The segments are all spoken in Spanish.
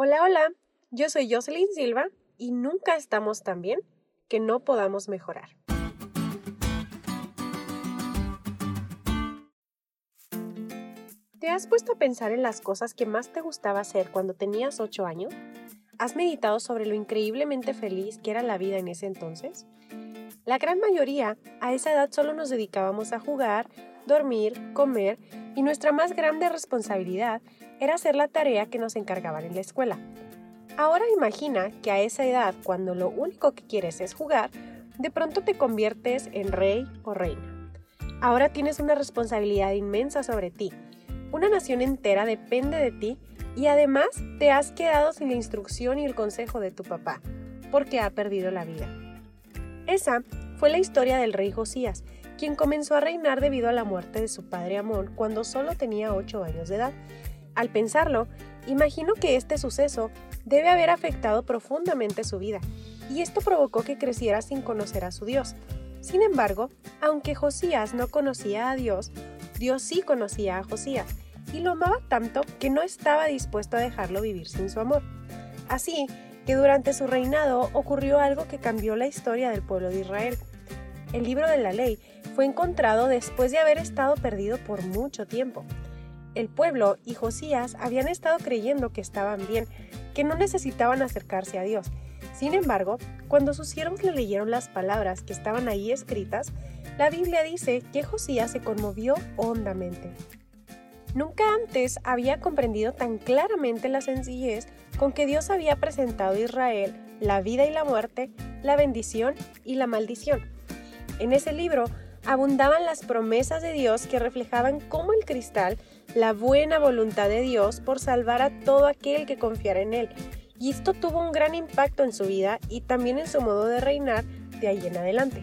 Hola, hola, yo soy Jocelyn Silva y nunca estamos tan bien que no podamos mejorar. ¿Te has puesto a pensar en las cosas que más te gustaba hacer cuando tenías 8 años? ¿Has meditado sobre lo increíblemente feliz que era la vida en ese entonces? La gran mayoría a esa edad solo nos dedicábamos a jugar, dormir, comer y nuestra más grande responsabilidad era hacer la tarea que nos encargaban en la escuela. Ahora imagina que a esa edad, cuando lo único que quieres es jugar, de pronto te conviertes en rey o reina. Ahora tienes una responsabilidad inmensa sobre ti. Una nación entera depende de ti y además te has quedado sin la instrucción y el consejo de tu papá, porque ha perdido la vida. Esa fue la historia del rey Josías, quien comenzó a reinar debido a la muerte de su padre Amón cuando solo tenía 8 años de edad. Al pensarlo, imagino que este suceso debe haber afectado profundamente su vida, y esto provocó que creciera sin conocer a su Dios. Sin embargo, aunque Josías no conocía a Dios, Dios sí conocía a Josías, y lo amaba tanto que no estaba dispuesto a dejarlo vivir sin su amor. Así que durante su reinado ocurrió algo que cambió la historia del pueblo de Israel. El libro de la ley fue encontrado después de haber estado perdido por mucho tiempo. El pueblo y Josías habían estado creyendo que estaban bien, que no necesitaban acercarse a Dios. Sin embargo, cuando sus siervos le leyeron las palabras que estaban ahí escritas, la Biblia dice que Josías se conmovió hondamente. Nunca antes había comprendido tan claramente la sencillez con que Dios había presentado a Israel la vida y la muerte, la bendición y la maldición. En ese libro abundaban las promesas de Dios que reflejaban como el cristal la buena voluntad de Dios por salvar a todo aquel que confiara en Él. Y esto tuvo un gran impacto en su vida y también en su modo de reinar de ahí en adelante.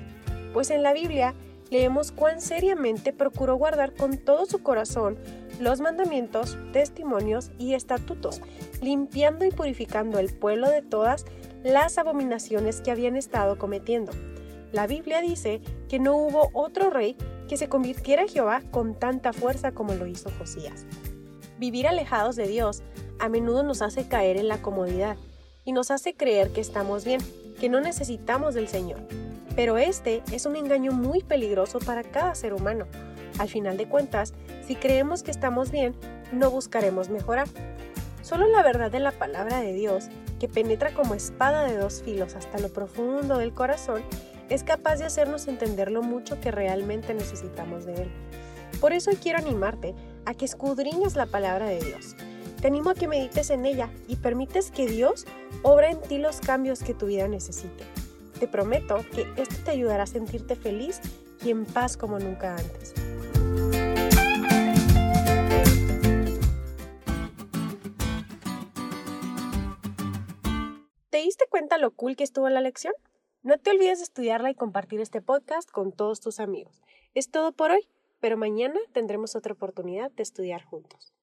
Pues en la Biblia leemos cuán seriamente procuró guardar con todo su corazón los mandamientos, testimonios y estatutos, limpiando y purificando el pueblo de todas las abominaciones que habían estado cometiendo. La Biblia dice que no hubo otro rey que se convirtiera en Jehová con tanta fuerza como lo hizo Josías. Vivir alejados de Dios a menudo nos hace caer en la comodidad y nos hace creer que estamos bien, que no necesitamos del Señor. Pero este es un engaño muy peligroso para cada ser humano. Al final de cuentas, si creemos que estamos bien, no buscaremos mejorar. Solo la verdad de la palabra de Dios, que penetra como espada de dos filos hasta lo profundo del corazón, es capaz de hacernos entender lo mucho que realmente necesitamos de Él. Por eso quiero animarte a que escudriñes la palabra de Dios. Te animo a que medites en ella y permites que Dios obra en ti los cambios que tu vida necesite. Te prometo que esto te ayudará a sentirte feliz y en paz como nunca antes. ¿Te diste cuenta lo cool que estuvo la lección? No te olvides de estudiarla y compartir este podcast con todos tus amigos. Es todo por hoy, pero mañana tendremos otra oportunidad de estudiar juntos.